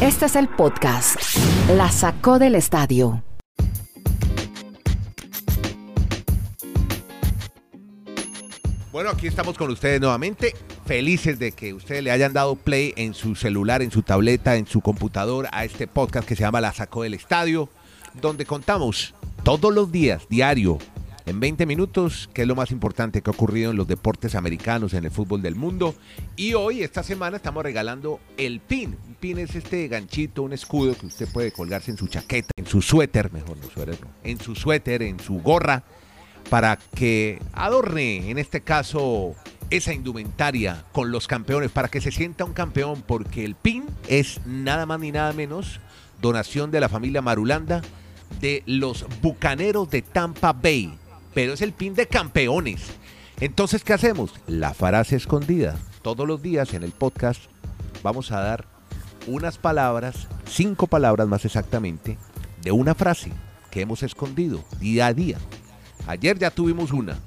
Este es el podcast. La sacó del estadio. Bueno, aquí estamos con ustedes nuevamente, felices de que ustedes le hayan dado play en su celular, en su tableta, en su computador a este podcast que se llama La Sacó del Estadio, donde contamos todos los días, diario, en 20 minutos, qué es lo más importante que ha ocurrido en los deportes americanos, en el fútbol del mundo. Y hoy, esta semana, estamos regalando el pin. Un pin es este ganchito, un escudo que usted puede colgarse en su chaqueta, en su suéter, mejor no suéter, no, en su suéter, en su gorra para que adorne, en este caso, esa indumentaria con los campeones, para que se sienta un campeón, porque el PIN es nada más ni nada menos donación de la familia Marulanda de los Bucaneros de Tampa Bay, pero es el PIN de campeones. Entonces, ¿qué hacemos? La frase escondida. Todos los días en el podcast vamos a dar unas palabras, cinco palabras más exactamente, de una frase que hemos escondido día a día. Ayer ya tuvimos una.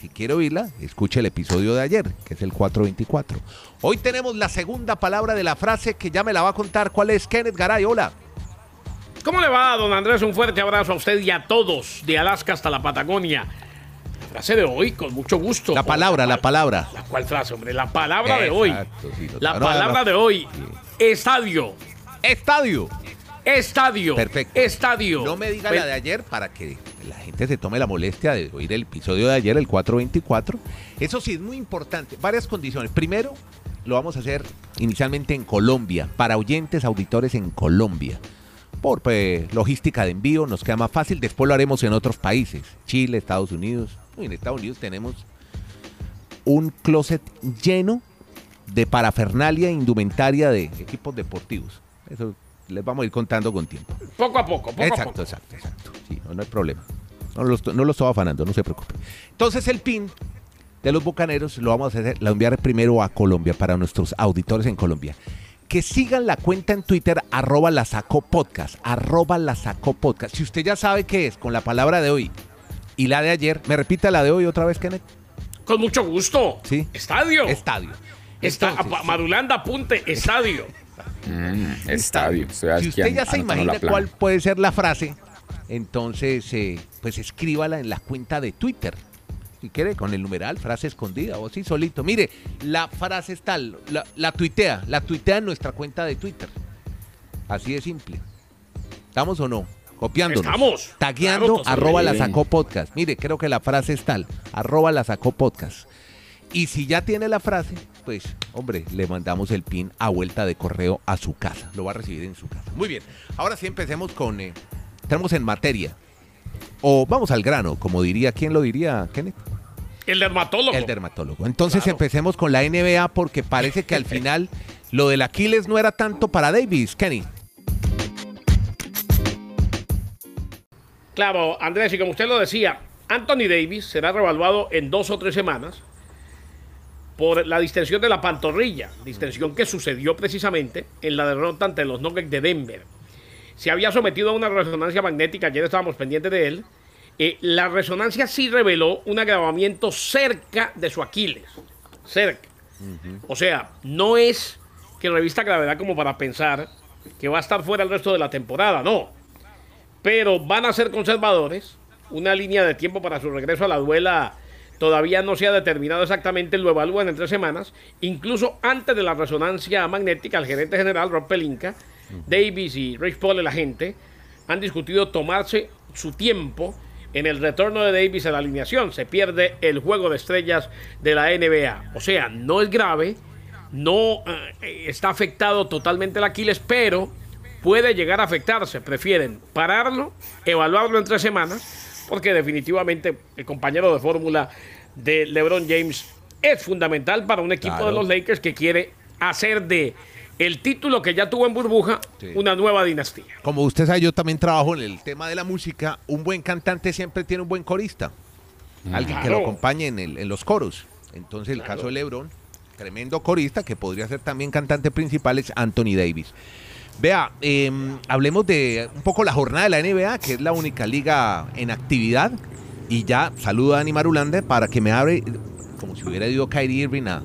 Si quiere oírla, escuche el episodio de ayer, que es el 424. Hoy tenemos la segunda palabra de la frase que ya me la va a contar. ¿Cuál es? Kenneth Garay, hola. ¿Cómo le va, don Andrés? Un fuerte abrazo a usted y a todos, de Alaska hasta la Patagonia. La frase de hoy, con mucho gusto. La palabra, la palabra. ¿La cuál frase, hombre? La palabra de hoy. Sí, La no, palabra no. de hoy. Estadio. Estadio. Estadio. Perfecto. Estadio. No me diga Pe- la de ayer para que la gente se tome la molestia de oír el episodio de ayer, el 424. Eso sí es muy importante. Varias condiciones. Primero, lo vamos a hacer inicialmente en Colombia, para oyentes, auditores en Colombia. Por pues, logística de envío nos queda más fácil. Después lo haremos en otros países. Chile, Estados Unidos. En Estados Unidos tenemos un closet lleno de parafernalia e indumentaria de equipos deportivos. Eso les vamos a ir contando con tiempo. Poco a poco, poco a Exacto, poco. exacto, exacto. Sí, no, no hay problema. No lo, estoy, no lo estoy afanando, no se preocupe. Entonces el pin de los bucaneros lo vamos a hacer, la enviar primero a Colombia para nuestros auditores en Colombia. Que sigan la cuenta en Twitter, arroba la sacó podcast, arroba la sacó podcast. Si usted ya sabe qué es con la palabra de hoy y la de ayer, ¿me repita la de hoy otra vez, Kenneth? Con mucho gusto. Sí. Estadio. Estadio. Está, Entonces, Marulanda apunte, estadio. Mm, estadio. Si usted ya se anotando imagina cuál puede ser la frase, entonces eh, pues escríbala en la cuenta de Twitter. Si quiere, con el numeral, frase escondida o así solito. Mire, la frase es tal, la, la tuitea, la tuitea en nuestra cuenta de Twitter. Así de simple. ¿Estamos o no? Copiándonos. Estamos. Tagueando, Claro, arroba la sí. sacó podcast. Mire, creo que la frase es tal, arroba la sacó podcast. Y si ya tiene la frase, pues, hombre, le mandamos el pin a vuelta de correo a su casa. Lo va a recibir en su casa. Muy bien. Ahora sí empecemos con. Eh, entramos en materia. O vamos al grano, como diría, ¿quién lo diría, Kenneth? El dermatólogo. El dermatólogo. Entonces Claro. empecemos con la NBA porque parece que al final lo del Aquiles no era tanto para Davis, Kenny. Claro, Andrés, y como usted lo decía, Anthony Davis será revaluado en dos o tres semanas por la distensión de la pantorrilla, distensión que sucedió precisamente en la derrota ante los Nuggets de Denver. Se había sometido a una resonancia magnética, ayer estábamos pendientes de él. Eh, la resonancia sí reveló un agravamiento cerca de su Aquiles, cerca. O sea, no es que revista gravedad como para pensar que va a estar fuera el resto de la temporada, no pero van a ser conservadores. Una línea de tiempo para su regreso a la duela todavía no se ha determinado exactamente, lo evalúan en tres semanas. Incluso antes de la resonancia magnética, el gerente general Rob Pelinka, Davis y Rich Paul, el agente, han discutido tomarse su tiempo en el retorno de Davis a la alineación. Se pierde el juego de estrellas de la NBA. O sea, no es grave, no eh, está afectado totalmente el Aquiles, pero puede llegar a afectarse. Prefieren pararlo, evaluarlo en tres semanas, porque definitivamente el compañero de fórmula de LeBron James es fundamental para un equipo Claro. de los Lakers que quiere hacer de el título que ya tuvo en burbuja Sí. una nueva dinastía. Como usted sabe, yo también trabajo en el tema de la música. Un buen cantante siempre tiene un buen corista. Alguien que lo acompañe en, el- en los coros. Entonces, el Claro. caso de LeBron, tremendo corista que podría ser también cantante principal, es Anthony Davis. Vea, eh, hablemos de un poco la jornada de la NBA, que es la única liga en actividad. Y ya saludo a Dani Marulanda para que me abre, como si hubiera ido Kyrie Irving a,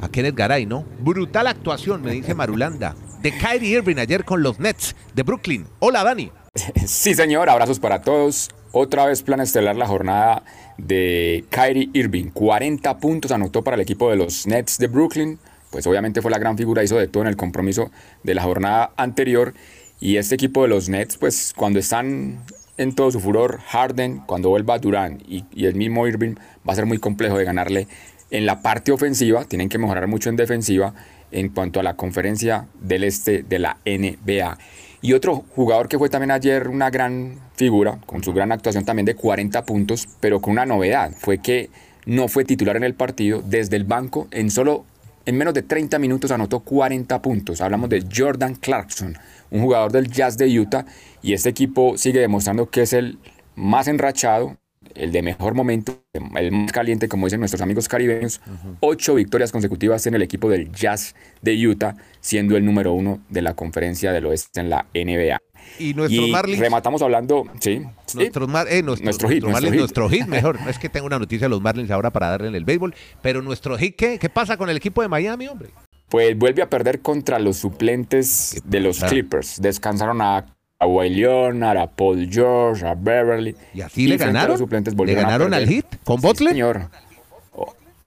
a Kenneth Garay, ¿no? Brutal actuación, me dice Marulanda. de Kyrie Irving ayer con los Nets de Brooklyn. Hola, Dani. Sí, señor, abrazos para todos. Otra vez plan estelar la jornada de Kyrie Irving. 40 puntos anotó para el equipo de los Nets de Brooklyn. Pues obviamente fue la gran figura, hizo de todo en el compromiso de la jornada anterior. Y este equipo de los Nets, pues cuando están en todo su furor, Harden, cuando vuelva Durant y, y el mismo Irving, va a ser muy complejo de ganarle en la parte ofensiva. Tienen que mejorar mucho en defensiva en cuanto a la conferencia del este de la NBA. Y otro jugador que fue también ayer una gran figura, con su gran actuación también de 40 puntos, pero con una novedad, fue que no fue titular en el partido desde el banco, en solo en menos de 30 minutos anotó 40 puntos. Hablamos de Jordan Clarkson, un jugador del Jazz de Utah, y este equipo sigue demostrando que es el más enrachado, el de mejor momento, el más caliente, como dicen nuestros amigos caribeños. Ocho victorias consecutivas en el equipo del Jazz de Utah, siendo el número uno de la conferencia del oeste en la NBA. Y nuestros Y Marlins. rematamos hablando, sí, sí, Nuestros Mar- eh, nuestro, Nuestro hit, nuestro Marlins, hit. nuestro hit, mejor. No es que tengo una noticia de los Marlins ahora para darle en el béisbol, pero nuestro hit, ¿qué? ¿Qué pasa con el equipo de Miami, hombre? Pues vuelve a perder contra los suplentes de los? Clippers. Descansaron a Kawhi Leonard, a Paul George, a Beverly. ¿Y así le a ganaron? suplentes ¿Le a ganaron al hit? ¿Con Sí, Butler? señor.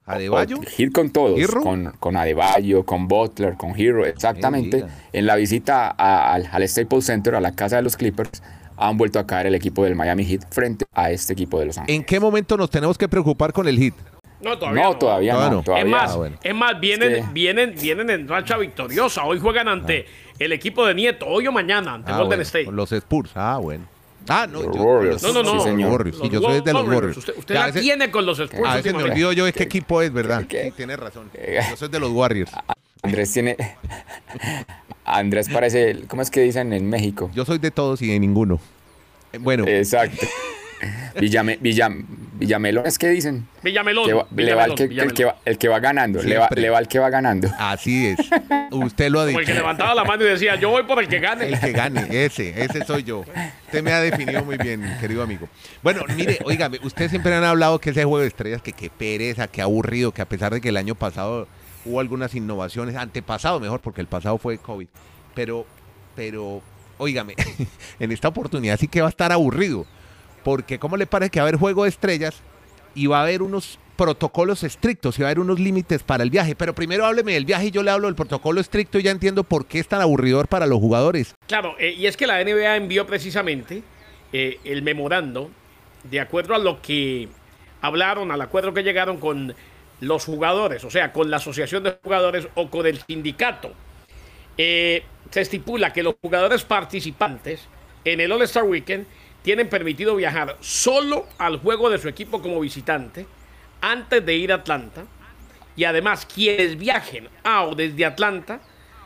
¿Adebayo? O- Hit con todos, ¿Hero? con, con Adebayo, con Butler, con Hero, exactamente. En la visita a- al, al Staples Center, a la casa de los Clippers, han vuelto a caer el equipo del Miami Heat frente a este equipo de Los Ángeles. ¿En qué momento nos tenemos que preocupar con el hit? No, todavía No, todavía Todavía no. no. todavía es más, Ah, bueno. es más, vienen, Es que- vienen, vienen en racha victoriosa. Hoy juegan ante el equipo de Nieto, hoy o mañana, ante Ah, Golden bueno, State. con los Spurs. Ah, bueno. Ah, no, Los yo- Warriors. No, no, no. sí, señor. Warriors. Sí, yo soy de los Warriors. Warriors. Usted, usted la veces- tiene con los Spurs. A veces me olvido yo de qué equipo es, ¿verdad? ¿Qué? Sí, tienes razón. Yo soy de los Warriors. Andrés tiene. Andrés parece. ¿Cómo es que dicen en México? Yo soy de todos y de ninguno. Eh, Bueno, Exacto. Villame, Villam- Villamelón es que dicen. Villamelón. Que va- le va el Villamelón, que, el Villamelón. que va, el que va ganando. Le va, Siempre. le va el que va ganando. así es. Usted lo ha Como el que dicho. levantaba la mano y decía, yo voy por el que gane. El que gane, ese, ese soy yo. Usted me ha definido muy bien, querido amigo. Bueno, mire, óigame, ustedes siempre han hablado que ese juego de estrellas, que qué pereza, qué aburrido, que a pesar de que el año pasado hubo algunas innovaciones, antepasado mejor, porque el pasado fue COVID, pero, pero, óigame, en esta oportunidad sí que va a estar aburrido, porque ¿cómo le parece que va a haber juego de estrellas y va a haber unos protocolos estrictos y va a haber unos límites para el viaje? Pero primero hábleme del viaje y yo le hablo del protocolo estricto y ya entiendo por qué es tan aburridor para los jugadores. Claro, eh, y es que la NBA envió precisamente eh, el memorando de acuerdo a lo que hablaron, al acuerdo que llegaron con los jugadores, o sea, con la asociación de jugadores o con el sindicato. Eh, se estipula que los jugadores participantes en el All-Star Weekend tienen permitido viajar solo al juego de su equipo como visitante antes de ir a Atlanta. Y además, quienes viajen a o desde Atlanta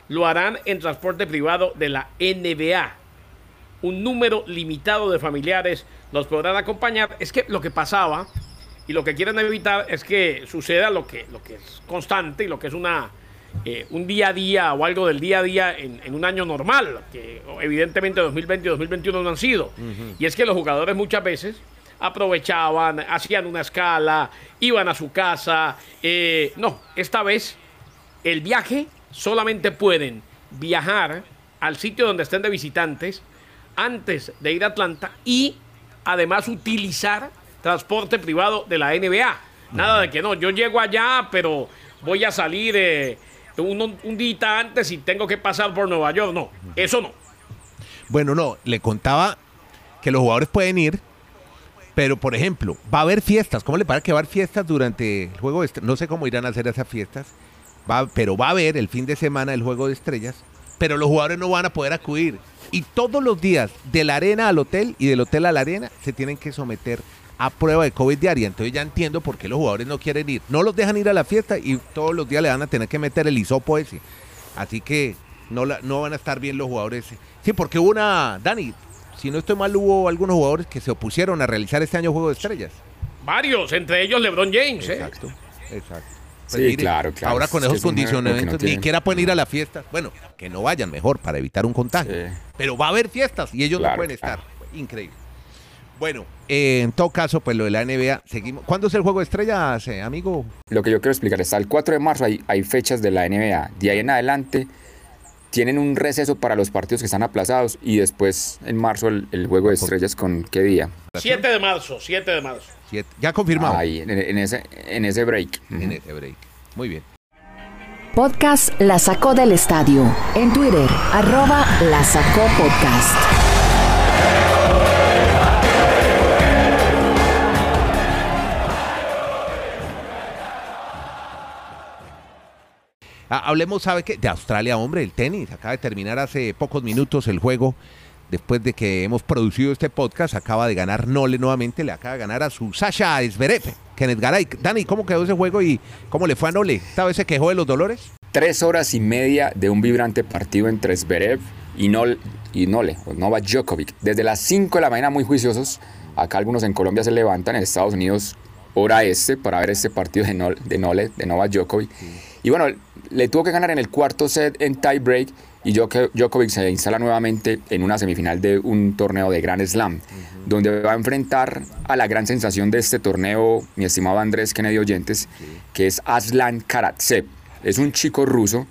lo harán en transporte privado de la NBA. Un número limitado de familiares los podrán acompañar. Es que lo que pasaba y lo que quieren evitar es que suceda lo que, lo que es constante y lo que es una, eh, un día a día o algo del día a día en, en un año normal, que evidentemente 2020 y 2021 no han sido. Y es que los jugadores muchas veces aprovechaban, hacían una escala, iban a su casa. eh, no, esta vez el viaje solamente pueden viajar al sitio donde estén de visitantes antes de ir a Atlanta y además utilizar transporte privado de la NBA. Nada de que no, yo llego allá, pero voy a salir eh, un, día antes y tengo que pasar por Nueva York. No, eso no. Bueno, no, le contaba que los jugadores pueden ir, pero por ejemplo, va a haber fiestas. ¿Cómo le parece que va a haber fiestas durante el juego de estrellas? No sé cómo irán a hacer esas fiestas, va, pero va a haber el fin de semana el juego de estrellas, pero los jugadores no van a poder acudir. Y todos los días, de la arena al hotel y del hotel a la arena, se tienen que someter prueba de COVID diaria. Entonces ya entiendo por qué los jugadores no quieren ir. No los dejan ir a la fiesta y todos los días le van a tener que meter el hisopo ese. Así que no, la- no van a estar bien los jugadores. Sí, porque hubo una, Dani, si no estoy mal, hubo algunos jugadores que se opusieron a realizar este año Juego de Estrellas. Varios, entre ellos LeBron James. ¿eh? Exacto, exacto. Sí, claro, claro. Ahora con Es esos que no condicionamientos, ni siquiera pueden ir a la fiesta. Bueno, que no vayan mejor para evitar un contagio. Sí. Pero va a haber fiestas y ellos no pueden claro. estar. Increíble. Bueno, eh, en todo caso, pues lo de la NBA, seguimos. ¿Cuándo es el Juego de Estrellas, eh, amigo? Lo que yo quiero explicar es, al 4 de marzo hay, hay fechas de la NBA. De ahí en adelante, tienen un receso para los partidos que están aplazados y después en marzo el, el juego de estrellas con qué día. 7 de marzo, 7 de marzo. Siete. Ya confirmado. Ahí, en, en ese, en ese break. En ese break. Muy bien. Podcast La Sacó del Estadio. En Twitter, arroba La Sacó Podcast. Hablemos, ¿sabe qué? De Australia, hombre, el tenis. Acaba de terminar hace pocos minutos el juego. Después de que hemos producido este podcast, acaba de ganar Nole nuevamente. Le acaba de ganar a su Sasha Zverev. Kenneth Garay. Dani, ¿cómo quedó ese juego y cómo le fue a Nole? ¿Esta vez se quejó de los dolores? Tres horas y media de un vibrante partido entre Zverev y, Nol, y Nole, o Novak Djokovic. Desde las 5 de la mañana muy juiciosos. Acá algunos en Colombia se levantan, en Estados Unidos hora este, para ver este partido de, Nol- de Nole, de Novak Djokovic. Y bueno, le tuvo que ganar en el cuarto set en tie break y Djoko- Djokovic se instala nuevamente en una semifinal de un torneo de Grand Slam, donde va a enfrentar a la gran sensación de este torneo, mi estimado Andrés Kennedy Oyentes, que es Aslan Karatsev. Es un chico ruso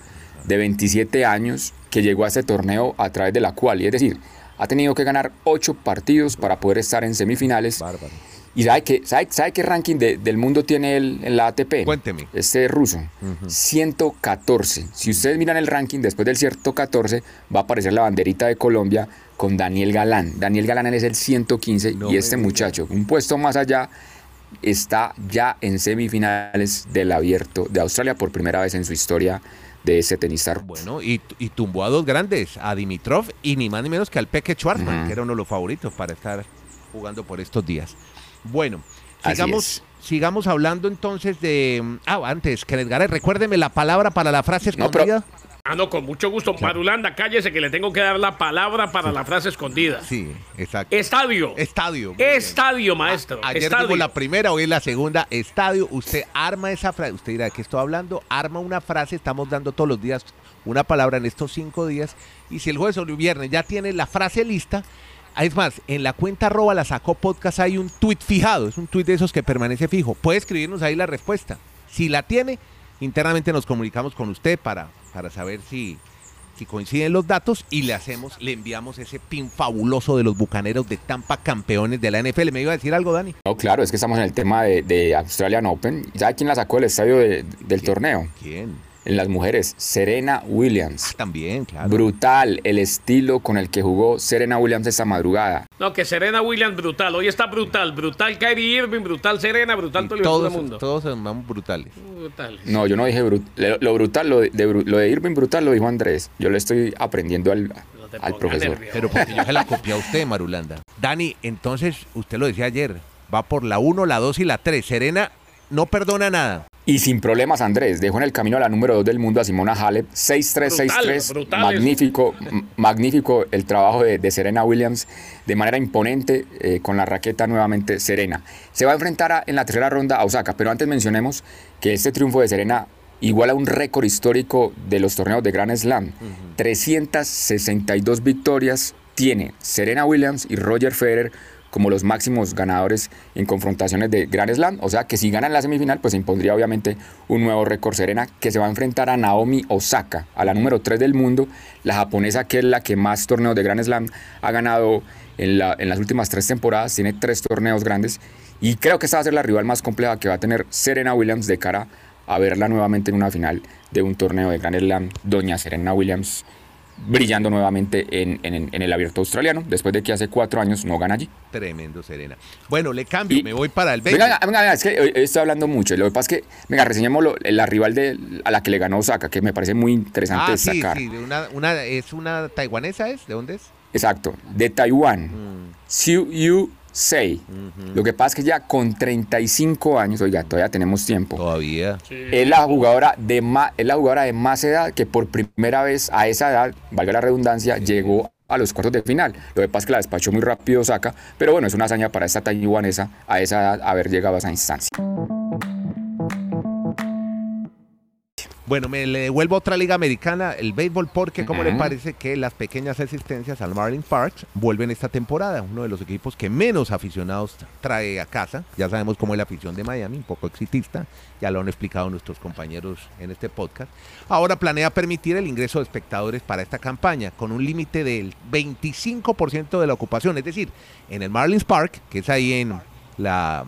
de 27 años que llegó a este torneo a través de la cual, es decir, ha tenido que ganar 8 partidos para poder estar en semifinales. Bárbaro. ¿Y sabe qué, sabe, sabe qué ranking de- del mundo tiene él en la ATP? Cuénteme. Este ruso, 114. Si ustedes miran el ranking, después del 114 va a aparecer la banderita de Colombia con Daniel Galán. Daniel Galán es el 115 No y este muchacho, un puesto más allá, está ya en semifinales del abierto de Australia por primera vez en su historia de ese tenista ruso. Bueno, y, y tumbó a dos grandes, a Dimitrov y ni más ni menos que al Peque Schwarzman, Ujú. que era uno de los favoritos para estar jugando por estos días. Bueno, sigamos, sigamos hablando entonces de... Ah, antes, Kenneth Garay, recuérdeme la palabra para la frase No, pero- escondida. Ah, no, con mucho gusto. Marulanda, cállese que le tengo que dar la palabra para la frase escondida. Sí, exacto. Estadio. Estadio. bien. Estadio, maestro. Ayer Estadio. la primera, hoy es la segunda. Estadio, usted arma esa frase. Usted dirá, ¿de qué estoy hablando? Arma una frase. Estamos dando todos los días una palabra en estos cinco días. Y si el jueves o el viernes ya tiene la frase lista, ah, es más, en la cuenta arroba la sacó podcast hay un tweet fijado. Es un tweet de esos que permanece fijo. Puede escribirnos ahí la respuesta. Si la tiene, internamente nos comunicamos con usted para, para saber si, si coinciden los datos y le hacemos, le enviamos ese pin fabuloso de los bucaneros de Tampa, campeones de la NFL. ¿Me iba a decir algo, Dani? No, claro, es que estamos en el tema de, de Australian Open. ¿Sabe quién la sacó del estadio de- del torneo? ¿Quién? En las mujeres, Serena Williams. También, claro. Brutal el estilo con el que jugó Serena Williams esta madrugada. No, que Serena Williams brutal. Hoy está brutal. Brutal Kyrie Irving, brutal Serena, brutal Y todo el mundo. todos son brutales. Brutal. No, yo no dije brut- lo, lo brutal, lo de, de lo de Irving brutal lo dijo Andrés. Yo le estoy aprendiendo al, No profesor. nervioso. Pero porque yo se la copié a usted, Marulanda. Dani, entonces, usted lo decía ayer, va por la 1, la 2 y la 3. Serena no perdona nada. Y sin problemas, Andrés, dejó en el camino a la número 2 del mundo a Simona Halep, 6-3, Brutal, 6-3. brutal Magnífico, m- magnífico el trabajo de, de Serena Williams, de manera imponente, eh, con la raqueta nuevamente Serena. Se va a enfrentar a- en la tercera ronda a Osaka, pero antes mencionemos que este triunfo de Serena iguala un récord histórico de los torneos de Grand Slam. 362 victorias tiene Serena Williams y Roger Federer como los máximos ganadores en confrontaciones de Grand Slam. O sea que si ganan la semifinal, pues se impondría obviamente un nuevo récord. Serena que se va a enfrentar a Naomi Osaka, a la número 3 del mundo, la japonesa que es la que más torneos de Grand Slam ha ganado en, en las últimas tres temporadas, tiene tres torneos grandes. Y creo que esta va a ser la rival más compleja que va a tener Serena Williams de cara a verla nuevamente en una final de un torneo de Grand Slam, doña Serena Williams brillando nuevamente en, en- en el abierto australiano, después de que hace cuatro años no gana allí. Tremendo, Serena. Bueno, le cambio, Y- me voy para el Venga, 20. venga, venga, es que hoy- hoy estoy hablando mucho. Lo que pasa es que, venga, reseñemos la rival de, a la que le ganó Osaka, que me parece muy interesante Ah, sí, destacar. sí, una, una, es una taiwanesa, ¿es? ¿De dónde es? Exacto, de Taiwán, Mm. Xiu Yu Sei. Lo que pasa es que ya con 35 años, oiga, todavía tenemos tiempo. Todavía. Es la jugadora de más, es la jugadora de más edad que por primera vez a esa edad, valga la redundancia, llegó a los cuartos de final. Lo que pasa es que la despachó muy rápido Osaka, pero bueno, es una hazaña para esta taiwanesa a esa edad haber llegado a esa instancia. Bueno, me le devuelvo a otra liga americana, el béisbol, porque ¿cómo le parece que las pequeñas asistencias al Marlins Park vuelven esta temporada? Uno de los equipos que menos aficionados trae a casa. Ya sabemos cómo es la afición de Miami, un poco exitista. Ya lo han explicado nuestros compañeros en este podcast. Ahora planea permitir el ingreso de espectadores para esta campaña con un límite del 25% de la ocupación. Es decir, en el Marlins Park, que es ahí en la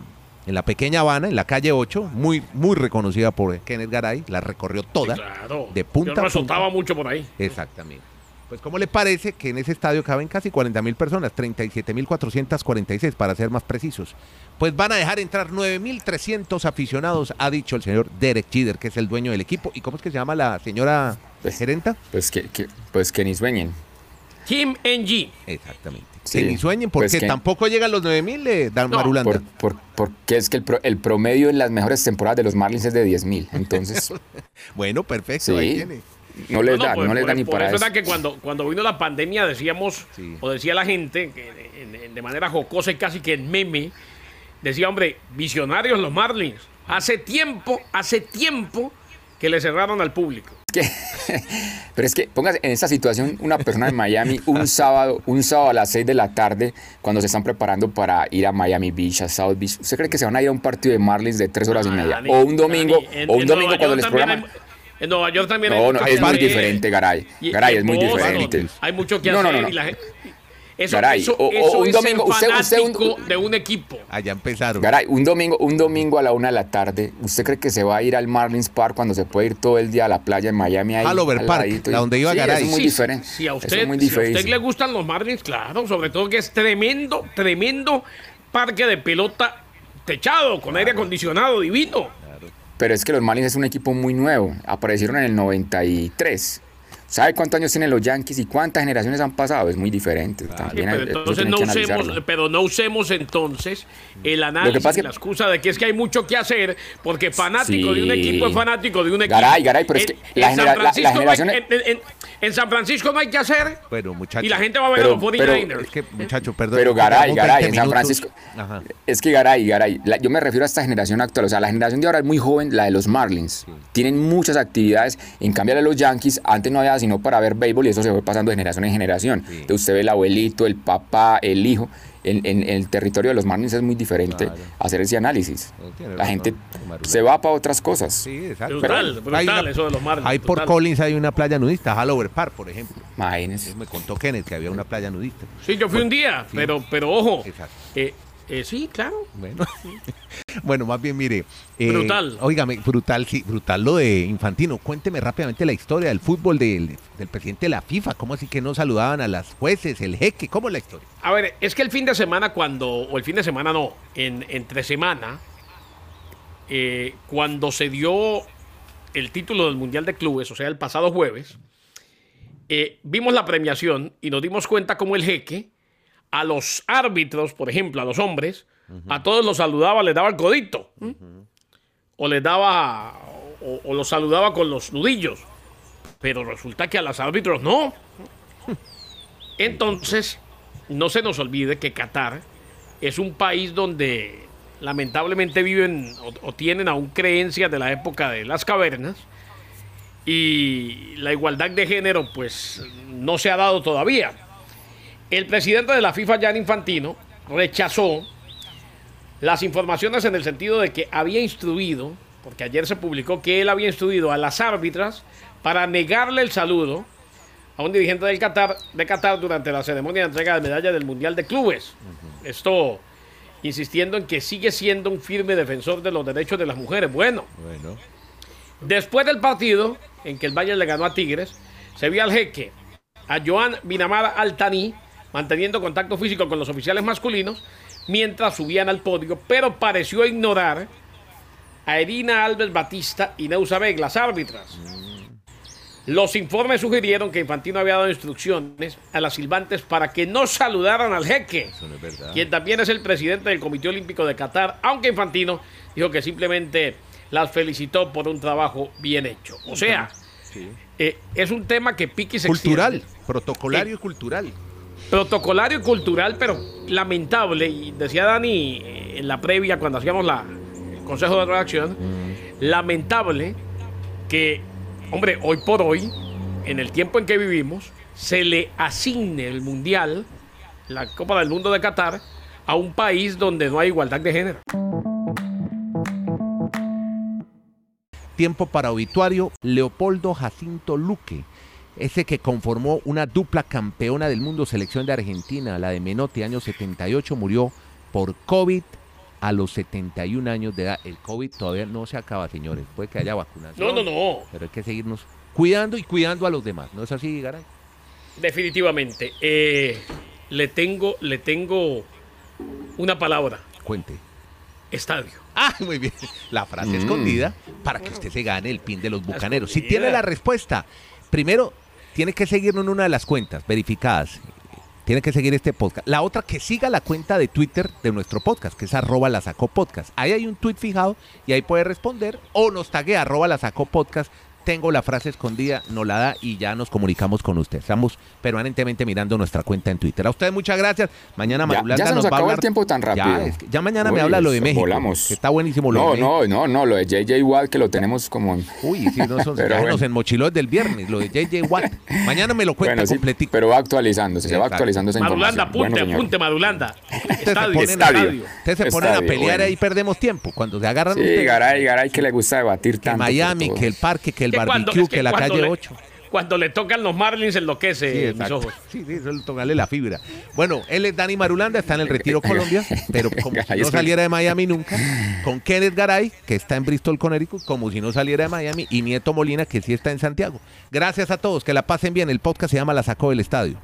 en la pequeña Habana, en la calle 8, muy, muy reconocida por Kenneth Garay, la recorrió toda. Sí, claro. de punta Yo a punta. mucho por ahí. Exactamente. Pues, ¿cómo le parece que en ese estadio caben casi 40 mil personas? 37 mil 446 para ser más precisos. Pues van a dejar entrar 9.300 aficionados, ha dicho el señor Derek Chider, que es el dueño del equipo. ¿Y cómo es que se llama la señora Pues- gerenta? Pues que, que- pues que ni sueñen. Kim NG. Exactamente. Sí, que ni sueñen, porque pues que- tampoco llegan los 9.000, eh, Dan No, Marulanda. Por, por- porque es que el, pro- el promedio en las mejores temporadas de los Marlins es de 10 mil. Entonces, Bueno, perfecto, ahí tiene. no les No, no, da, por- no les por- da ni por para eso eso. era que cuando, cuando vino la pandemia decíamos, Sí. o decía la gente, que en- en- de manera jocosa y casi que en meme, decía, hombre, visionarios los Marlins. Hace tiempo, hace tiempo que le cerraron al público. Que- pero es que póngase en esta situación una persona en Miami un sábado, un sábado a las 6 de la tarde, cuando se están preparando para ir a Miami Beach, a South Beach. ¿Usted cree que se van a ir a un partido de Marlins de 3 horas y media? O un domingo, o un domingo cuando les programan. hay- en Nueva York también hay No, no, mucho es muy hacer. diferente, Garay. Y- Garay, y es muy diferente. Hay mucho que No, no, hacer Eso, Garay, eso, o- eso un es domingo, ser usted- usted un- de un equipo. Allá empezaron. Garay, un domingo, un domingo a la una de la tarde, ¿usted cree que se va a ir al Marlins Park cuando se puede ir todo el día a la playa en Miami? Ahí, Halover al Park, ladito? la donde iba Sí, Garay. eso es muy Sí, diferente. Si a usted, es muy si a usted le gustan los Marlins, claro, sobre todo que es tremendo, tremendo parque de pelota techado, con aire acondicionado, divino. Pero es que los Marlins es un equipo muy nuevo. Aparecieron en el 93. ¿Sabe cuántos años tienen los Yankees y cuántas generaciones han pasado? Es muy diferente. También Pero hay- entonces no usemos, pero no usemos entonces el análisis, pasa es que- la excusa de que es que hay mucho que hacer, porque fanático de un equipo es fanático de un equipo. Garay, Garay, pero es que la genera- generación- en, en- en San Francisco no hay que hacer. Bueno, muchachos. Y la gente va a ver Pero- a los pero- 49ers. Es que, muchacho, perdón. Pero Garay, Garay, 20 en San. Francisco. Ajá. Es que Garay, Garay, la- yo me refiero a esta generación actual. O sea, la generación de ahora es muy joven, la de los Marlins. Tienen muchas actividades. En cambio, la de los Yankees, antes no había sino para ver béisbol y eso se fue pasando de generación en generación. Entonces, usted ve el abuelito, el papá, el hijo. En, en- en el territorio de los Marlins es muy diferente Claro. hacer ese análisis. No, La razón, gente se va para otras cosas. Sí, exacto. Brutal, Pero brutal hay una- eso de los Marlins, Ahí por brutal. Collins hay una playa nudista, Halover Park, por ejemplo. Imagínense. Me contó Kenneth que había una playa nudista. Sí, yo fui un día, pero, pero ojo. Exacto. eh, eh, sí, claro. Bueno, bueno, más bien, mire. eh, Brutal. Óigame, brutal, sí, brutal lo de Infantino. Cuénteme rápidamente la historia del fútbol del, del presidente de la FIFA. ¿Cómo así que no saludaban a las jueces, el jeque? ¿Cómo es la historia? A ver, es que el fin de semana cuando, o el fin de semana no, en, entre semana, eh, cuando se dio el título del Mundial de Clubes, o sea, el pasado jueves, vimos la premiación y nos dimos cuenta como el jeque a los árbitros, por ejemplo, a los hombres, a todos los saludaba, les daba el codito. O les daba, o, o los saludaba con los nudillos. Pero resulta que a los árbitros no. Entonces, no se nos olvide que Qatar es un país donde lamentablemente viven o, o tienen aún creencias de la época de las cavernas y la igualdad de género pues no se ha dado todavía. El presidente de la FIFA, Gianni Infantino, rechazó las informaciones en el sentido de que había instruido, porque ayer se publicó que él había instruido a las árbitras para negarle el saludo a un dirigente del Qatar, de Qatar durante la ceremonia de entrega de medalla del Mundial de Clubes. Esto insistiendo en que sigue siendo un firme defensor de los derechos de las mujeres. Bueno, Bueno. después del partido en que el Bayern le ganó a Tigres, se vio al jeque, a Joan Binamara Altani, manteniendo contacto físico con los oficiales masculinos mientras subían al podio, pero pareció ignorar a Irina Alves Batista y Neusa Beg, las árbitras. Los informes sugirieron que Infantino había dado instrucciones a las silbantes para que no saludaran al jeque, Eso no es verdad. quien también es el presidente del Comité Olímpico de Qatar, aunque Infantino dijo que simplemente las felicitó por un trabajo bien hecho. O sea, eh, es un tema que pique se Cultural, extiende. protocolario y cultural. Protocolario y cultural, pero lamentable. Y decía Dani eh, en la previa, cuando hacíamos la, el consejo de redacción, lamentable que hombre, hoy por hoy, en el tiempo en que vivimos, se le asigne el Mundial, la Copa del Mundo de Qatar, a un país donde no hay igualdad de género. Tiempo para obituario, Leopoldo Jacinto Luque, ese que conformó una dupla campeona del mundo selección de Argentina, la de Menotti, año 78, murió por COVID a los 71 años de edad. El COVID todavía no se acaba, señores. Puede que haya vacunación. No, no, no. Pero hay que seguirnos cuidando y cuidando a los demás. ¿No es así, Garay? Definitivamente. Eh, le tengo, le tengo una palabra. Cuente. Estadio. Ah, muy bien. La frase Mm. escondida para que usted se gane el pin de los bucaneros. Si tiene la respuesta, primero tiene que seguirnos en una de las cuentas verificadas. Tiene que seguir este podcast. La otra, que siga la cuenta de Twitter de nuestro podcast, que es arroba la podcast. Ahí hay un tweet fijado y ahí puede responder o nos taguea arroba la podcast. Tengo la frase escondida, nos la da y ya nos comunicamos con usted. Estamos permanentemente mirando nuestra cuenta en Twitter. A ustedes muchas gracias. Mañana Ya- Marulanda ya se nos va a acabó el hablar- tiempo tan rápido. Ya, es que ya mañana me Uy, habla lo de México. volamos. que está buenísimo lo de No, México. no, no, no, lo de JJ Watt que lo tenemos como en... Uy, sí, no son Pero ya bueno. nos enmochiló desde el viernes, lo de JJ Watt. Mañana me lo cuenta Bueno, sí, completico. pero va actualizándose, se va Exacto. actualizando esa Madulanda, información. apunte, Bueno, apunte, Madulanda. Ustedes se Estadio, ponen, estadio. ustedes se ponen a pelear bueno. ahí perdemos tiempo. Cuando se agarran Sí, ustedes, Garay, Garay que le gusta debatir que tanto. por Miami, que el parque, que el Cuando- barbecue, es que, la calle le- 8. Cuando le tocan los Marlins enloquece Sí, mis ojos. Sí, sí, eso es tocarle la fibra. Bueno, él es Dani Marulanda, está en el Retiro Colombia, pero como si no saliera de Miami nunca. Con Kenneth Garay, que está en Bristol, Connecticut, como si no saliera de Miami. Y Nieto Molina, que sí está en Santiago. Gracias a todos, que la pasen bien. El podcast se llama La Sacó del Estadio.